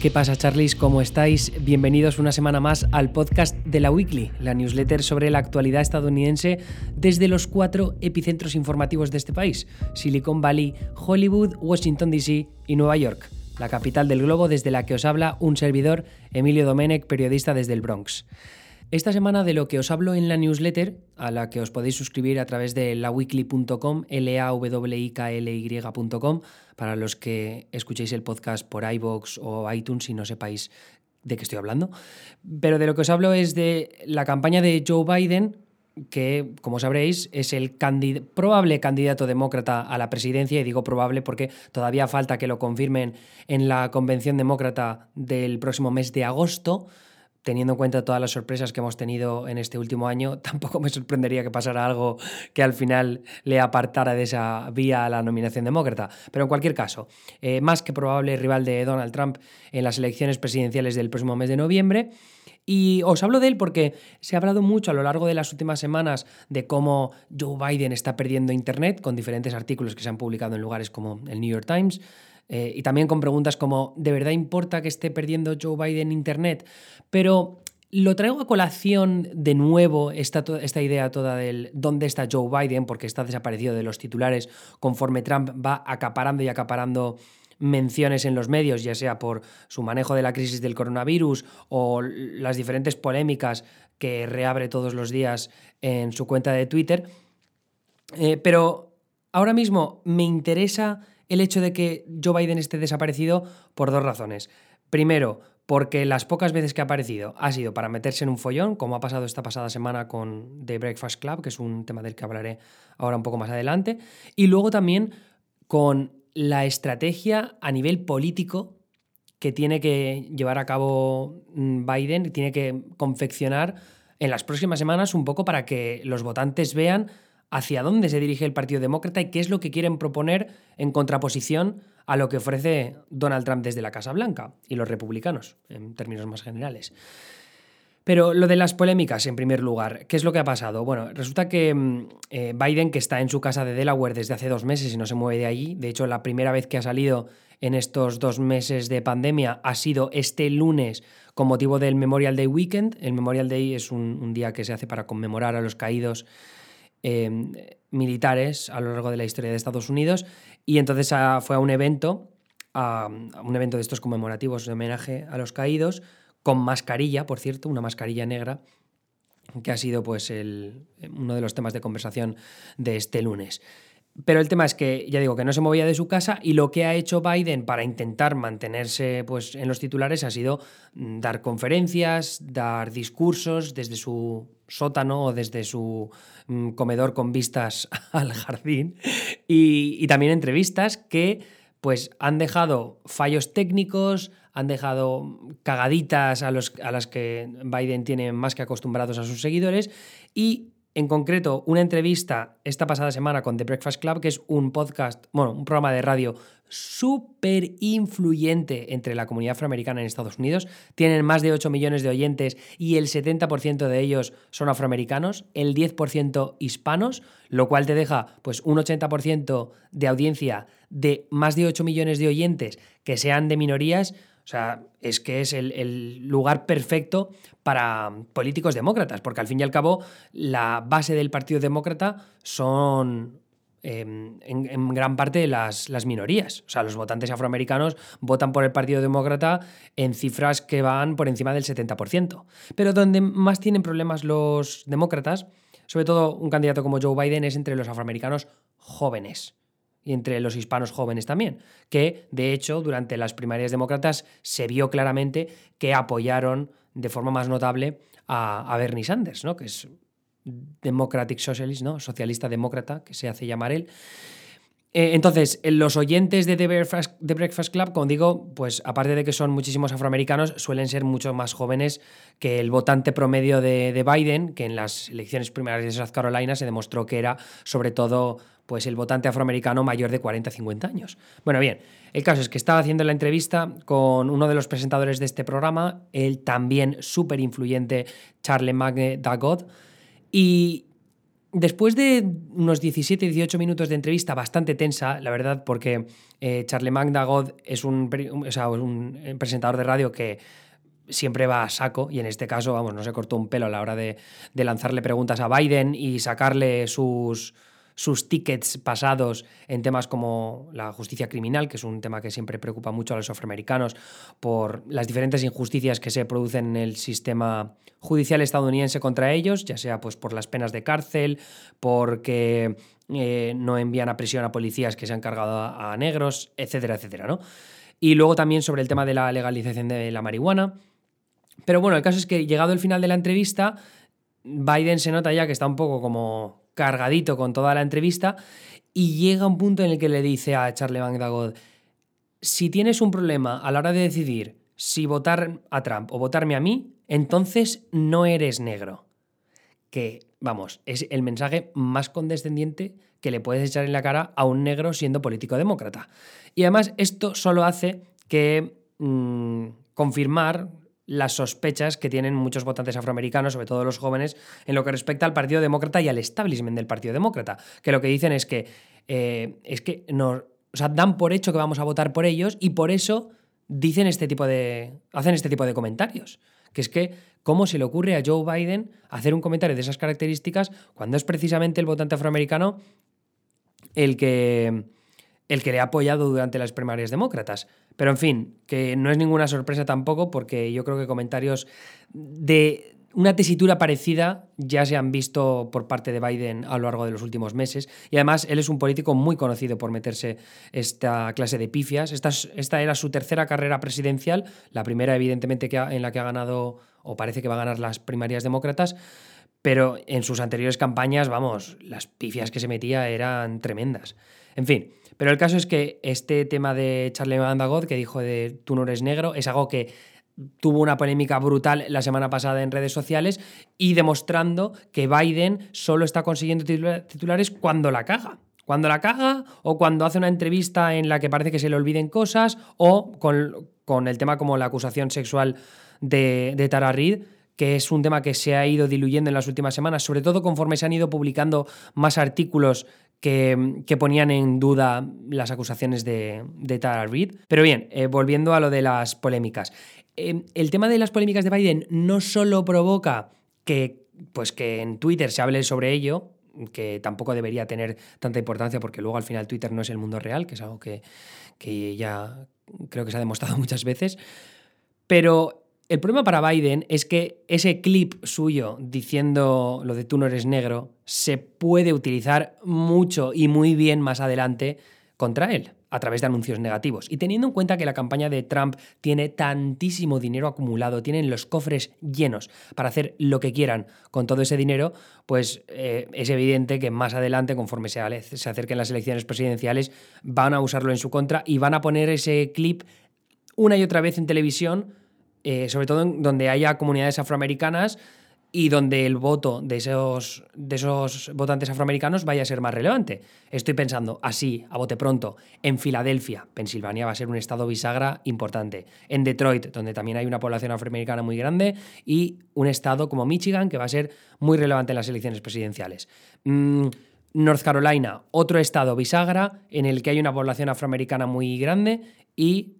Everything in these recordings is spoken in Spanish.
¿Qué pasa, Charlies? ¿Cómo estáis? Bienvenidos una semana más al podcast de la Weekly, la newsletter sobre la actualidad estadounidense desde los cuatro epicentros informativos de este país: Silicon Valley, Hollywood, Washington DC y Nueva York, la capital del globo desde la que os habla un servidor, Emilio Domenech, periodista desde el Bronx. Esta semana de lo que os hablo en la newsletter, a la que os podéis suscribir a través de laweekly.com, l a w i k l y.com, para los que escuchéis el podcast por iVoox o iTunes y no sepáis de qué estoy hablando. Pero de lo que os hablo es de la campaña de Joe Biden, que, como sabréis, es el probable candidato demócrata a la presidencia, y digo probable porque todavía falta que lo confirmen en la convención demócrata del próximo mes de agosto teniendo en cuenta todas las sorpresas que hemos tenido en este último año, tampoco me sorprendería que pasara algo que al final le apartara de esa vía a la nominación demócrata. Pero en cualquier caso, eh, más que probable rival de Donald Trump en las elecciones presidenciales del próximo mes de noviembre. Y os hablo de él porque se ha hablado mucho a lo largo de las últimas semanas de cómo Joe Biden está perdiendo Internet con diferentes artículos que se han publicado en lugares como el New York Times, eh, y también con preguntas como, ¿de verdad importa que esté perdiendo Joe Biden Internet? Pero lo traigo a colación de nuevo, esta, esta idea toda del dónde está Joe Biden, porque está desaparecido de los titulares conforme Trump va acaparando y acaparando menciones en los medios, ya sea por su manejo de la crisis del coronavirus o las diferentes polémicas que reabre todos los días en su cuenta de Twitter. Eh, pero ahora mismo me interesa el hecho de que Joe Biden esté desaparecido por dos razones. Primero, porque las pocas veces que ha aparecido ha sido para meterse en un follón, como ha pasado esta pasada semana con The Breakfast Club, que es un tema del que hablaré ahora un poco más adelante, y luego también con la estrategia a nivel político que tiene que llevar a cabo mm, Biden, tiene que confeccionar en las próximas semanas un poco para que los votantes vean hacia dónde se dirige el Partido Demócrata y qué es lo que quieren proponer en contraposición a lo que ofrece Donald Trump desde la Casa Blanca y los republicanos, en términos más generales. Pero lo de las polémicas, en primer lugar, ¿qué es lo que ha pasado? Bueno, resulta que mm, eh, Biden, que está en su casa de Delaware desde hace dos meses y no se mueve de allí, de hecho la primera vez que ha salido en estos dos meses de pandemia ha sido este lunes con motivo del Memorial Day Weekend. El Memorial Day es un día que se hace para conmemorar a los caídos Em, militares a lo largo de la historia de Estados Unidos y entonces fue a un evento, a, un evento de estos conmemorativos de homenaje a los caídos, con mascarilla, por cierto, una mascarilla negra, que ha sido pues el, uno de los temas de conversación de este lunes. Pero el tema es que, ya digo, que no se movía de su casa y lo que ha hecho Biden para intentar mantenerse pues, en los titulares ha sido mm, dar conferencias, dar discursos desde su sótano o desde su mm, comedor con vistas al jardín y, también entrevistas que pues han dejado fallos técnicos, han dejado cagaditas a, los, a las que Biden tiene más que acostumbrados a sus seguidores y en concreto una entrevista esta pasada semana con The Breakfast Club, que es un podcast, bueno, un programa de radio súper influyente entre la comunidad afroamericana en Estados Unidos. Tienen más de 8 millones de oyentes y el 70% de ellos son afroamericanos, el 10% hispanos, lo cual te deja pues un 80% de audiencia de más de 8 millones de oyentes que sean de minorías o sea, es que es el, lugar perfecto para políticos demócratas, porque al fin y al cabo la base del Partido Demócrata son em, en, gran parte las, las, minorías. O sea, los votantes afroamericanos votan por el Partido Demócrata en cifras que van por encima del 70%. Pero donde más tienen problemas los demócratas, sobre todo un candidato como Joe Biden, es entre los afroamericanos jóvenes y entre los hispanos jóvenes también, que de hecho durante las primarias demócratas se vio claramente que apoyaron de forma más notable a, Bernie Sanders, ¿no? que es Democratic Socialist, ¿no? socialista demócrata, que se hace llamar él. Eh, entonces, los oyentes de The Breakfast, Club, como digo, pues aparte de que son muchísimos afroamericanos, suelen ser mucho más jóvenes que el votante promedio de, de Biden, que en las elecciones primarias de South Carolina se demostró que era sobre todo pues el votante afroamericano mayor de 40-50 años. Bueno, bien, el caso es que estaba haciendo la entrevista con uno de los presentadores de este programa, el también súper influyente Charlemagne Dagot, y después de unos 17-18 minutos de entrevista bastante tensa, la verdad, porque eh, Charlemagne Dagod es un, un presentador de radio que siempre va a saco y en este caso, vamos, no se cortó un pelo a la hora de lanzarle preguntas a Biden y sacarle sus, sus tickets pasados en temas como la justicia criminal, que es un tema que siempre preocupa mucho a los afroamericanos por las diferentes injusticias que se producen en el sistema judicial estadounidense contra ellos, ya sea pues por las penas de cárcel, porque eh, no envían a prisión a policías que se han cargado a, a negros, etcétera, etcétera, ¿no? Y luego también sobre el tema de la legalización de la marihuana, pero bueno, el caso es que llegado el final de la entrevista, Biden se nota ya que está un poco como cargadito con toda la entrevista y llega un punto en el que le dice a Charlie Dagod, si tienes un problema a la hora de decidir si votar a Trump o votarme a mí, entonces no eres negro. Que, vamos, es el mensaje más condescendiente que le puedes echar en la cara a un negro siendo político demócrata. Y además esto solo hace que mm, confirmar las sospechas que tienen muchos votantes afroamericanos, sobre todo los jóvenes, en lo que respecta al Partido Demócrata y al establishment del Partido Demócrata, que lo que dicen es que, eh, es que nos, dan por hecho que vamos a votar por ellos y por eso dicen este tipo de, hacen este tipo de comentarios. Que es que, ¿cómo se le ocurre a Joe Biden hacer un comentario de esas características cuando es precisamente el votante afroamericano el que, el que le ha apoyado durante las primarias demócratas? Pero en fin, que no es ninguna sorpresa tampoco porque yo creo que comentarios de una tesitura parecida ya se han visto por parte de Biden a lo largo de los últimos meses. Y además, él es un político muy conocido por meterse esta clase de pifias. Esta, esta era su tercera carrera presidencial, la primera, evidentemente, que en la que ha ganado, o parece que va a ganar las primarias demócratas. Pero en sus anteriores campañas, vamos, las pifias que se metía eran tremendas. En fin, pero el caso es que este tema de Charlie Mandagod, que dijo de tú no eres negro, es algo que tuvo una polémica brutal la semana pasada en redes sociales y demostrando que Biden solo está consiguiendo titulares cuando la caga. Cuando la caga o cuando hace una entrevista en la que parece que se le olviden cosas o con, el tema como la acusación sexual de, de Tara Reid que es un tema que se ha ido diluyendo en las últimas semanas, sobre todo conforme se han ido publicando más artículos que, ponían en duda las acusaciones de, de Tara Reid. Pero bien, eh, volviendo a lo de las polémicas. Em, el tema de las polémicas de Biden no solo provoca que, pues que en Twitter se hable sobre ello, que tampoco debería tener tanta importancia porque luego al final Twitter no es el mundo real, que es algo que, que ya creo que se ha demostrado muchas veces, pero el problema para Biden es que ese clip suyo diciendo lo de tú no eres negro se puede utilizar mucho y muy bien más adelante contra él a través de anuncios negativos. Y teniendo en cuenta que la campaña de Trump tiene tantísimo dinero acumulado, tienen los cofres llenos para hacer lo que quieran con todo ese dinero, pues eh, es evidente que más adelante, conforme se, se acerquen las elecciones presidenciales, van a usarlo en su contra y van a poner ese clip una y otra vez en televisión eh, sobre todo en donde haya comunidades afroamericanas y donde el voto de esos, de esos votantes afroamericanos vaya a ser más relevante. Estoy pensando así, a bote pronto, en Filadelfia, Pensilvania va a ser un estado bisagra importante, en Detroit, donde también hay una población afroamericana muy grande, y un estado como Michigan, que va a ser muy relevante en las elecciones presidenciales. Mm, North Carolina, otro estado bisagra en el que hay una población afroamericana muy grande y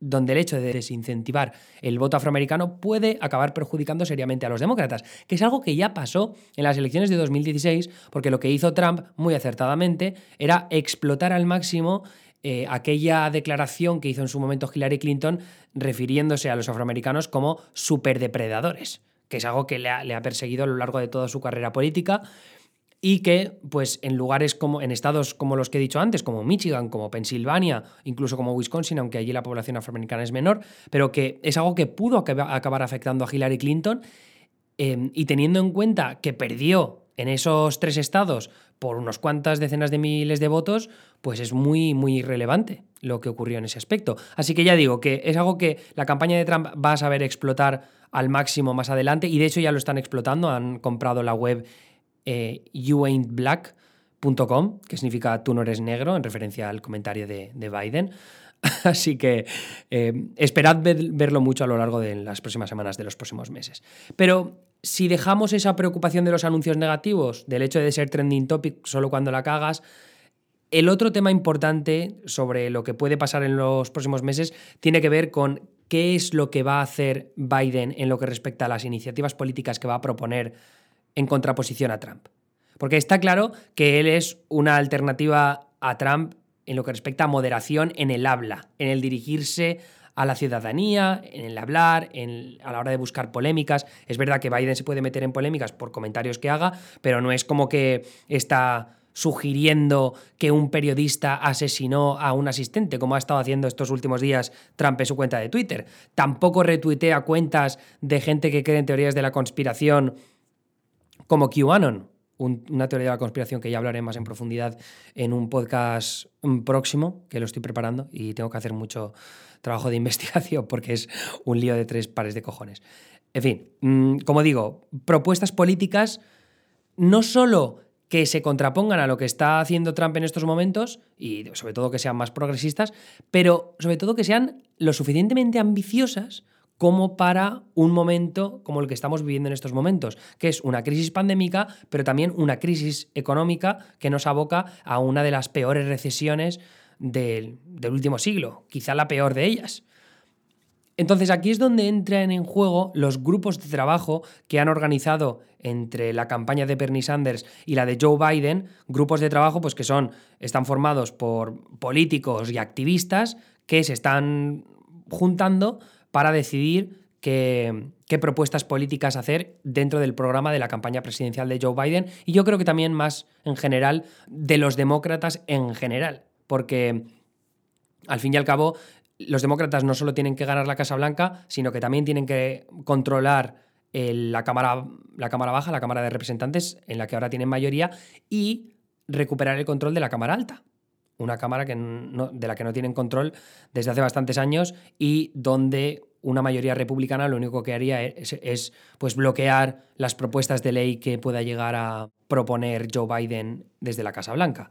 donde el hecho de desincentivar el voto afroamericano puede acabar perjudicando seriamente a los demócratas, que es algo que ya pasó en las elecciones de 2016, porque lo que hizo Trump, muy acertadamente, era explotar al máximo eh, aquella declaración que hizo en su momento Hillary Clinton refiriéndose a los afroamericanos como superdepredadores, que es algo que le ha perseguido a lo largo de toda su carrera política y que pues en lugares como en estados como los que he dicho antes, como Michigan, como Pensilvania, incluso como Wisconsin, aunque allí la población afroamericana es menor, pero que es algo que pudo acabar afectando a Hillary Clinton em, y teniendo en cuenta que perdió en esos tres estados por unos cuantas decenas de miles de votos, pues es muy, muy relevante lo que ocurrió en ese aspecto. Así que ya digo que es algo que la campaña de Trump va a saber explotar al máximo más adelante y de hecho ya lo están explotando, han comprado la web eh, youaintblack.com, que significa tú no eres negro, en referencia al comentario de, Biden. Así que eh, esperad verlo mucho a lo largo de las próximas semanas, de los próximos meses. Pero si dejamos esa preocupación de los anuncios negativos, del hecho de ser trending topic solo cuando la cagas, el otro tema importante sobre lo que puede pasar en los próximos meses tiene que ver con qué es lo que va a hacer Biden en lo que respecta a las iniciativas políticas que va a proponer en contraposición a Trump. Porque está claro que él es una alternativa a Trump en lo que respecta a moderación en el habla, en el dirigirse a la ciudadanía, en el hablar, a la hora de buscar polémicas. Es verdad que Biden se puede meter en polémicas por comentarios que haga, pero no es como que está sugiriendo que un periodista asesinó a un asistente, como ha estado haciendo estos últimos días Trump en su cuenta de Twitter. Tampoco retuitea cuentas de gente que cree en teorías de la conspiración como QAnon, una teoría de la conspiración que ya hablaré más en profundidad en un podcast próximo, que lo estoy preparando y tengo que hacer mucho trabajo de investigación porque es un lío de tres pares de cojones. En fin, mm, como digo, propuestas políticas no solo que se contrapongan a lo que está haciendo Trump en estos momentos y sobre todo que sean más progresistas, pero sobre todo que sean lo suficientemente ambiciosas como para un momento como el que estamos viviendo en estos momentos, que es una crisis pandémica, pero también una crisis económica que nos aboca a una de las peores recesiones del, del último siglo, quizá la peor de ellas. Entonces aquí es donde entran en juego los grupos de trabajo que han organizado entre la campaña de Bernie Sanders y la de Joe Biden, grupos de trabajo pues que son están formados por políticos y activistas que se están juntando para decidir qué, propuestas políticas hacer dentro del programa de la campaña presidencial de Joe Biden y yo creo que también más en general de los demócratas en general, porque al fin y al cabo los demócratas no solo tienen que ganar la Casa Blanca, sino que también tienen que controlar la, cámara, la Cámara Baja, la Cámara de Representantes, en la que ahora tienen mayoría, y recuperar el control de la Cámara Alta. Una Cámara que de la que no tienen control desde hace bastantes años y donde una mayoría republicana lo único que haría es, es, pues bloquear las propuestas de ley que pueda llegar a proponer Joe Biden desde la Casa Blanca.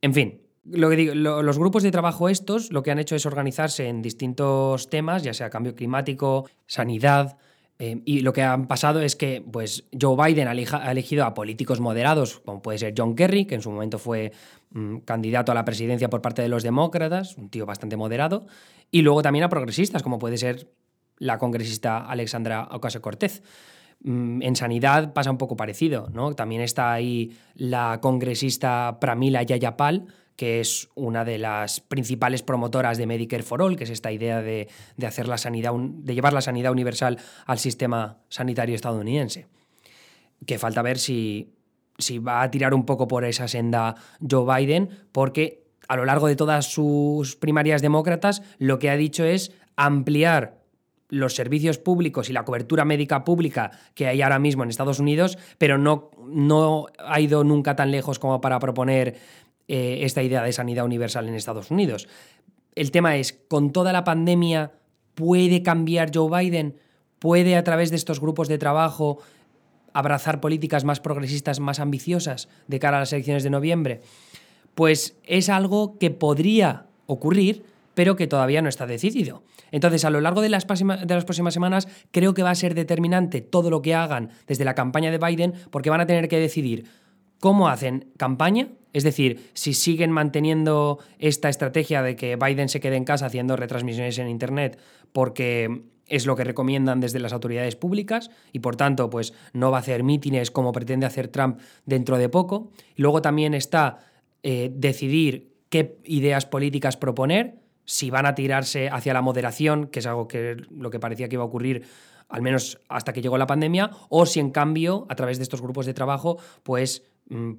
En fin, lo que digo, los grupos de trabajo estos lo que han hecho es organizarse en distintos temas, ya sea cambio climático, sanidad, eh, y lo que ha pasado es que pues, Joe Biden ha elegido a políticos moderados, como puede ser John Kerry, que en su momento fue mm, candidato a la presidencia por parte de los demócratas, un tío bastante moderado, y luego también a progresistas, como puede ser la congresista Alexandra Ocasio-Cortez. Mm, en sanidad pasa un poco parecido, ¿no? También está ahí la congresista Pramila Yayapal, que es una de las principales promotoras de Medicare for All, que es esta idea de, hacer la sanidad, de llevar la sanidad universal al sistema sanitario estadounidense. Que falta ver si, si va a tirar un poco por esa senda Joe Biden, porque a lo largo de todas sus primarias demócratas lo que ha dicho es ampliar los servicios públicos y la cobertura médica pública que hay ahora mismo en Estados Unidos, pero no, no ha ido nunca tan lejos como para proponer eh, esta idea de sanidad universal en Estados Unidos. El tema es, ¿con toda la pandemia puede cambiar Joe Biden? ¿Puede a través de estos grupos de trabajo abrazar políticas más progresistas, más ambiciosas de cara a las elecciones de noviembre? Pues es algo que podría ocurrir, pero que todavía no está decidido. Entonces, a lo largo de las, de las, próximas semanas, creo que va a ser determinante todo lo que hagan desde la campaña de Biden, porque van a tener que decidir cómo hacen campaña, es decir, si siguen manteniendo esta estrategia de que Biden se quede en casa haciendo retransmisiones en Internet porque es lo que recomiendan desde las autoridades públicas y por tanto pues no va a hacer mítines como pretende hacer Trump dentro de poco. luego también está eh, decidir qué ideas políticas proponer, si van a tirarse hacia la moderación, que es algo que lo que parecía que iba a ocurrir al menos hasta que llegó la pandemia, o si en cambio, a través de estos grupos de trabajo, pues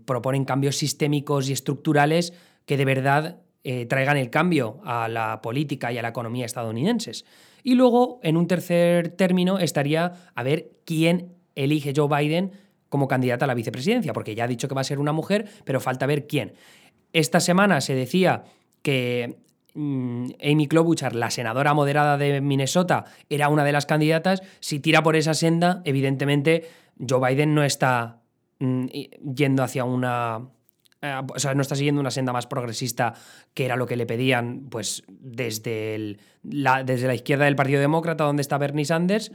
proponen cambios sistémicos y estructurales que de verdad eh, traigan el cambio a la política y a la economía estadounidenses. Y luego, en un tercer término, estaría a ver quién elige Joe Biden como candidata a la vicepresidencia, porque ya ha dicho que va a ser una mujer, pero falta ver quién. Esta semana se decía que mm, Amy Klobuchar, la senadora moderada de Minnesota, era una de las candidatas. Si tira por esa senda, evidentemente Joe Biden no está Mm, yendo hacia una eh, o sea, no está siguiendo una senda más progresista que era lo que le pedían pues desde, la, desde la izquierda del Partido Demócrata, donde está Bernie Sanders,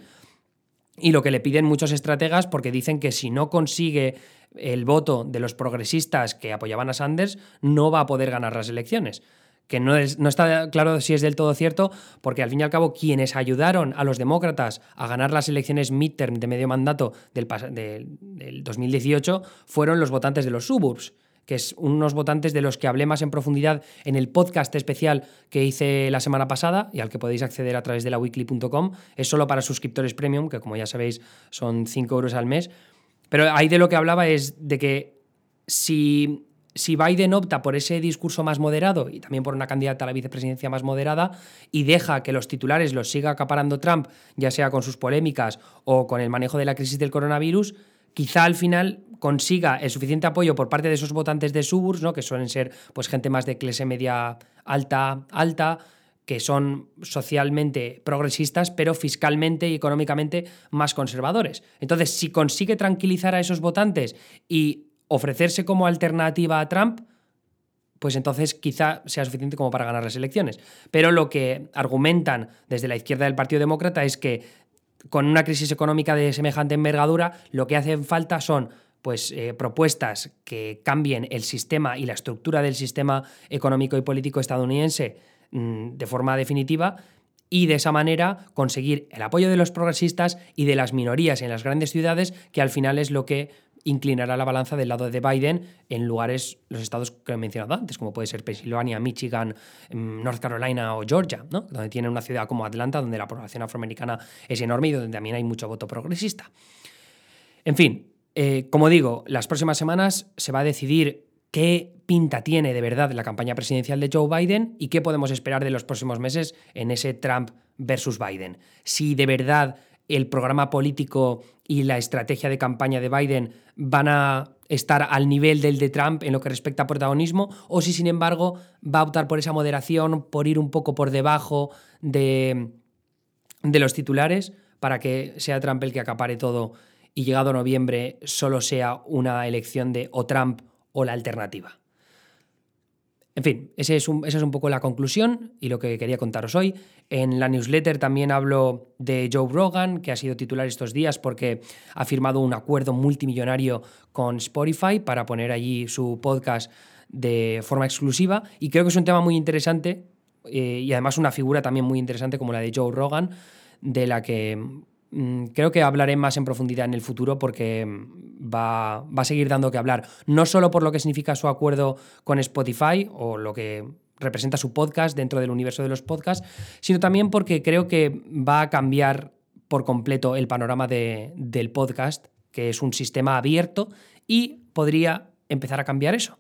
y lo que le piden muchos estrategas porque dicen que si no consigue el voto de los progresistas que apoyaban a Sanders, no va a poder ganar las elecciones que no, es, no, está claro si es del todo cierto, porque al fin y al cabo quienes ayudaron a los demócratas a ganar las elecciones midterm de medio mandato del, del 2018 fueron los votantes de los suburbs que es unos votantes de los que hablé más en profundidad en el podcast especial que hice la semana pasada y al que podéis acceder a través de la weekly.com. Es solo para suscriptores premium, que como ya sabéis son 5 euros al mes. Pero ahí de lo que hablaba es de que si si Biden opta por ese discurso más moderado y también por una candidata a la vicepresidencia más moderada y deja que los titulares los siga acaparando Trump, ya sea con sus polémicas o con el manejo de la crisis del coronavirus, quizá al final consiga el suficiente apoyo por parte de esos votantes de suburbs, ¿no? que suelen ser pues, gente más de clase media alta, alta, que son socialmente progresistas, pero fiscalmente y económicamente más conservadores. Entonces, si consigue tranquilizar a esos votantes y ofrecerse como alternativa a Trump, pues entonces quizá sea suficiente como para ganar las elecciones. Pero lo que argumentan desde la izquierda del Partido Demócrata es que con una crisis económica de semejante envergadura, lo que hacen falta son pues, eh, propuestas que cambien el sistema y la estructura del sistema económico y político estadounidense mm, de forma definitiva y de esa manera conseguir el apoyo de los progresistas y de las minorías en las grandes ciudades, que al final es lo que inclinará la balanza del lado de Biden en lugares, los estados que he mencionado antes, como puede ser Pensilvania, Michigan, mm, North Carolina o Georgia, ¿no? donde tiene una ciudad como Atlanta, donde la población afroamericana es enorme y donde también hay mucho voto progresista. En fin, eh, como digo, las próximas semanas se va a decidir qué pinta tiene de verdad la campaña presidencial de Joe Biden y qué podemos esperar de los próximos meses en ese Trump versus Biden. Si de verdad el programa político y la estrategia de campaña de Biden van a estar al nivel del de Trump en lo que respecta a protagonismo, o si sin embargo va a optar por esa moderación, por ir un poco por debajo de, de los titulares, para que sea Trump el que acapare todo y llegado noviembre solo sea una elección de o Trump o la alternativa. En fin, ese es esa es un poco la conclusión y lo que quería contaros hoy. En la newsletter también hablo de Joe Rogan, que ha sido titular estos días porque ha firmado un acuerdo multimillonario con Spotify para poner allí su podcast de forma exclusiva. Y creo que es un tema muy interesante eh, y además una figura también muy interesante como la de Joe Rogan, de la que Mm, creo que hablaré más en profundidad en el futuro porque mm, va, va, a seguir dando que hablar. No solo por lo que significa su acuerdo con Spotify o lo que representa su podcast dentro del universo de los podcasts, sino también porque creo que va a cambiar por completo el panorama de, del podcast, que es un sistema abierto y podría empezar a cambiar eso.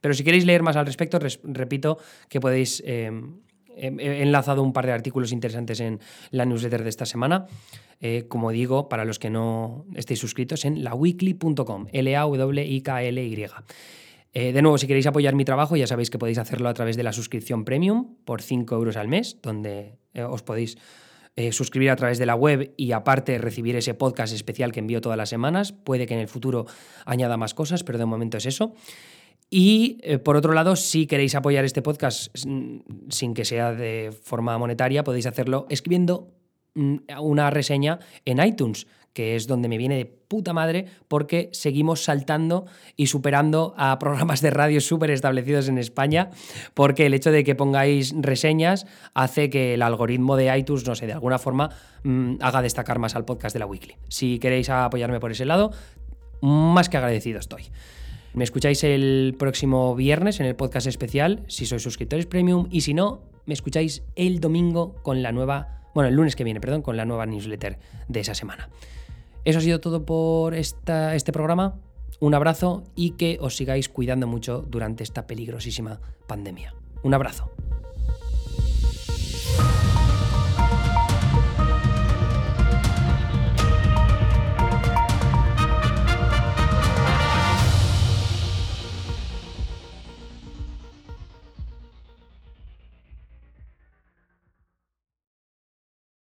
Pero si queréis leer más al respecto, repito que podéis... Eh, he enlazado un par de artículos interesantes en la newsletter de esta semana. Eh, como digo, para los que no estéis suscritos, en laweekly.com, L-A-W-I-K-L-Y. Eh, de nuevo, si queréis apoyar mi trabajo, ya sabéis que podéis hacerlo a través de la suscripción premium por 5 euros al mes, donde eh, os podéis suscribir a través de la web y aparte recibir ese podcast especial que envío todas las semanas. Puede que en el futuro añada más cosas, pero de momento es eso. Y por otro lado, si queréis apoyar este podcast mm, sin que sea de forma monetaria, podéis hacerlo escribiendo una reseña en iTunes, que es donde me viene de puta madre porque seguimos saltando y superando a programas de radio súper establecidos en España, porque el hecho de que pongáis reseñas hace que el algoritmo de iTunes, no sé, de alguna forma mm, haga destacar más al podcast de la Weekly. Si queréis apoyarme por ese lado, más que agradecido estoy. Me escucháis el próximo viernes en el podcast especial, si sois suscriptores premium, y si no, me escucháis el domingo con la nueva bueno, el lunes que viene, perdón, con la nueva newsletter de esa semana. Eso ha sido todo por este programa. Un abrazo y que os sigáis cuidando mucho durante esta peligrosísima pandemia. Un abrazo.